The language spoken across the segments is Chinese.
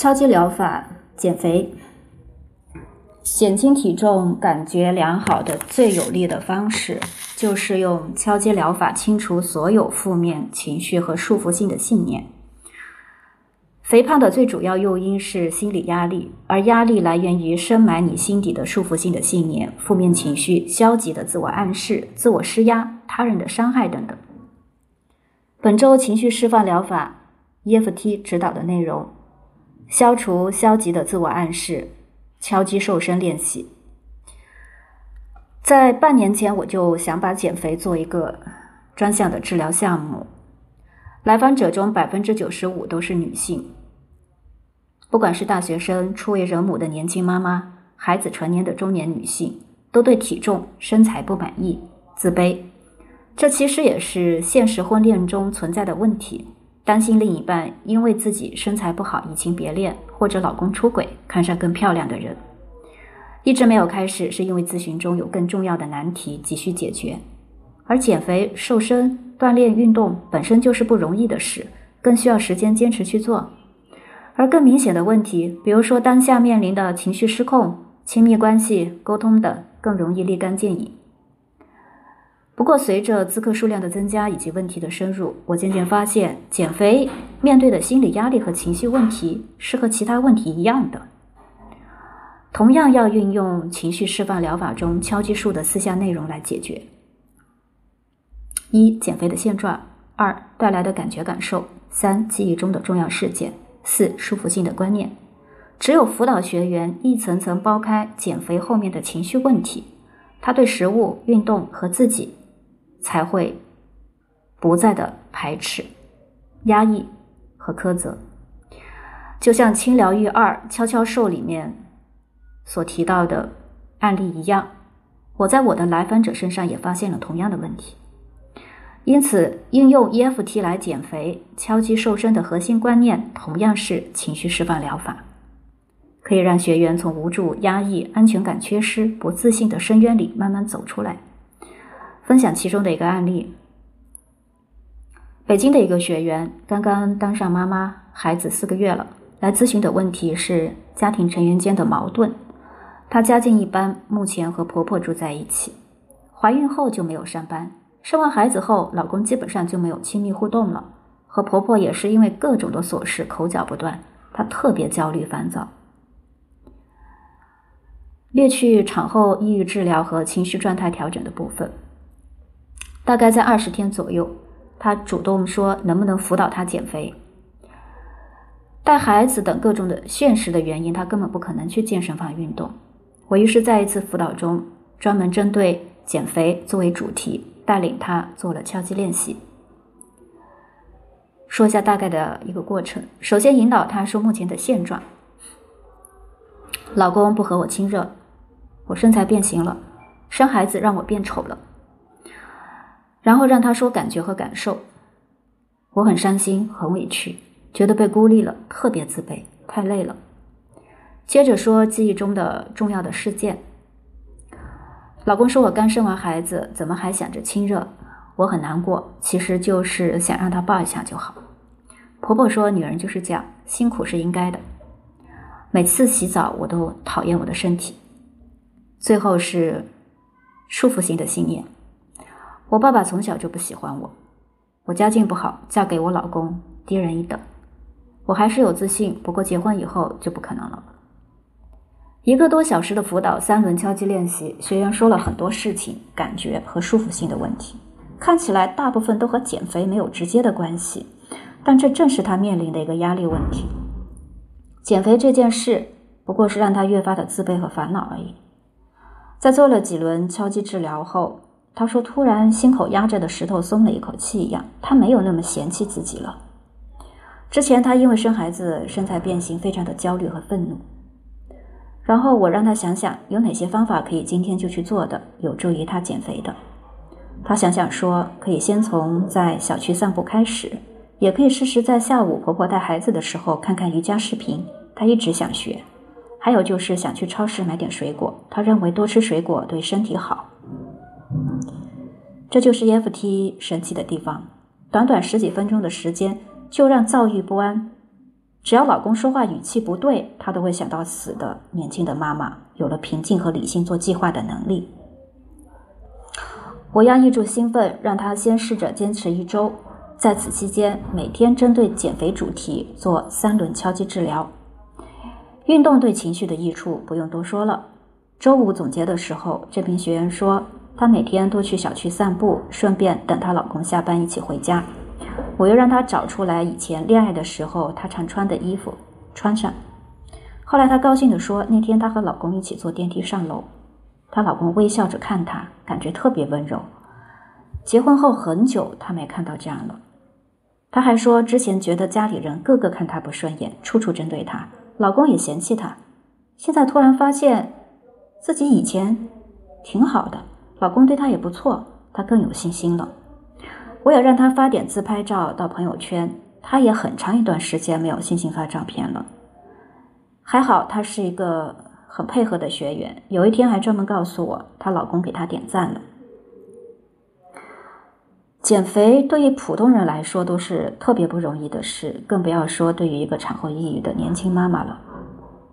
敲击疗法减肥、减轻体重感觉良好的最有力的方式，就是用敲击疗法清除所有负面情绪和束缚性的信念。肥胖的最主要诱因是心理压力，而压力来源于深埋你心底的束缚性的信念、负面情绪、消极的自我暗示、自我施压、他人的伤害等等。本周情绪释放疗法 EFT 指导的内容：消除消极的自我暗示，敲击瘦身练习。在半年前，我就想把减肥做一个专项的治疗项目。来访者中百分之九十五都是女性，不管是大学生、初为人母的年轻妈妈，孩子成年的中年女性，都对体重、身材不满意、自卑。这其实也是现实婚恋中存在的问题：担心另一半因为自己身材不好移情别恋，或者老公出轨看上更漂亮的人。一直没有开始，是因为咨询中有更重要的难题急需解决。而减肥、瘦身、锻炼、运动本身就是不容易的事，更需要时间坚持去做。而更明显的问题，比如说当下面临的情绪失控、亲密关系、沟通等，更容易立竿见影。不过，随着咨客数量的增加以及问题的深入，我渐渐发现，减肥面对的心理压力和情绪问题是和其他问题一样的，同样要运用情绪释放疗法中敲击术的四项内容来解决：一、减肥的现状；二、带来的感觉感受；三、记忆中的重要事件；四、束缚性的观念。只有辅导学员一层层剥开减肥后面的情绪问题，他对食物、运动和自己。才会不再的排斥、压抑和苛责，就像《轻疗愈二悄悄瘦》里面所提到的案例一样，我在我的来访者身上也发现了同样的问题。因此，应用 EFT 来减肥、敲击瘦身的核心观念，同样是情绪释放疗法，可以让学员从无助、压抑、安全感缺失、不自信的深渊里慢慢走出来。分享其中的一个案例：北京的一个学员刚刚当上妈妈，孩子四个月了，来咨询的问题是家庭成员间的矛盾。她家境一般，目前和婆婆住在一起，怀孕后就没有上班，生完孩子后，老公基本上就没有亲密互动了，和婆婆也是因为各种的琐事口角不断，她特别焦虑烦躁。列去产后抑郁治疗和情绪状态调整的部分。大概在二十天左右，他主动说能不能辅导他减肥。带孩子等各种的现实的原因，他根本不可能去健身房运动。我于是在一次辅导中，专门针对减肥作为主题，带领他做了敲击练习。说一下大概的一个过程。首先引导他说目前的现状：老公不和我亲热，我身材变形了，生孩子让我变丑了。然后让他说感觉和感受，我很伤心，很委屈，觉得被孤立了，特别自卑，太累了。接着说记忆中的重要的事件。老公说我刚生完孩子，怎么还想着亲热？我很难过，其实就是想让他抱一下就好。婆婆说女人就是这样，辛苦是应该的。每次洗澡我都讨厌我的身体。最后是束缚性的信念。我爸爸从小就不喜欢我，我家境不好，嫁给我老公低人一等。我还是有自信，不过结婚以后就不可能了。一个多小时的辅导，三轮敲击练习，学员说了很多事情、感觉和束缚性的问题，看起来大部分都和减肥没有直接的关系，但这正是他面临的一个压力问题。减肥这件事不过是让他越发的自卑和烦恼而已。在做了几轮敲击治疗后。他说：“突然，心口压着的石头松了一口气一样，他没有那么嫌弃自己了。之前他因为生孩子身材变形，非常的焦虑和愤怒。然后我让他想想有哪些方法可以今天就去做的，有助于他减肥的。他想想说，可以先从在小区散步开始，也可以试试在下午婆婆带孩子的时候看看瑜伽视频，他一直想学。还有就是想去超市买点水果，他认为多吃水果对身体好。”这就是 EFT 神奇的地方，短短十几分钟的时间，就让躁郁不安、只要老公说话语气不对，她都会想到死的年轻的妈妈，有了平静和理性做计划的能力。我压抑住兴奋，让她先试着坚持一周，在此期间每天针对减肥主题做三轮敲击治疗。运动对情绪的益处不用多说了。周五总结的时候，这名学员说，她每天都去小区散步，顺便等她老公下班一起回家。我又让她找出来以前恋爱的时候她常穿的衣服，穿上。后来她高兴地说，那天她和老公一起坐电梯上楼，她老公微笑着看她，感觉特别温柔。结婚后很久，她没看到这样了。她还说，之前觉得家里人个个看她不顺眼，处处针对她，老公也嫌弃她。现在突然发现自己以前挺好的，老公对她也不错，她更有信心了。我也让他发点自拍照到朋友圈，他也很长一段时间没有信心发照片了。还好她是一个很配合的学员，有一天还专门告诉我，她老公给她点赞了。减肥对于普通人来说都是特别不容易的事，更不要说对于一个产后抑郁的年轻妈妈了。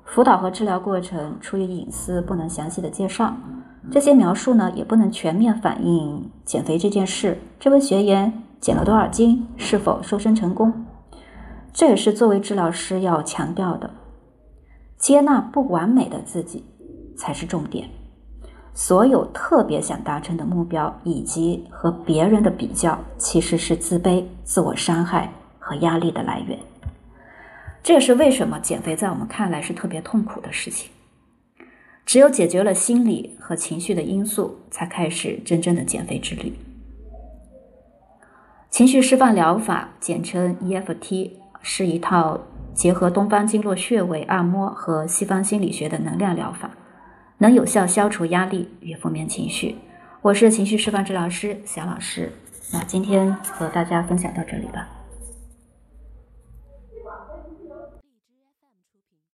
辅导和治疗过程出于隐私，不能详细的介绍。这些描述呢，也不能全面反映减肥这件事。这位学员减了多少斤？是否瘦身成功？这也是作为治疗师要强调的：接纳不完美的自己才是重点。所有特别想达成的目标以及和别人的比较，其实是自卑、自我伤害和压力的来源。这也是为什么减肥在我们看来是特别痛苦的事情。只有解决了心理和情绪的因素，才开始真正的减肥之旅。情绪释放疗法，简称 EFT，是一套结合东方经络穴位按摩和西方心理学的能量疗法，能有效消除压力与负面情绪。我是情绪释放治疗师小老师，那今天和大家分享到这里吧。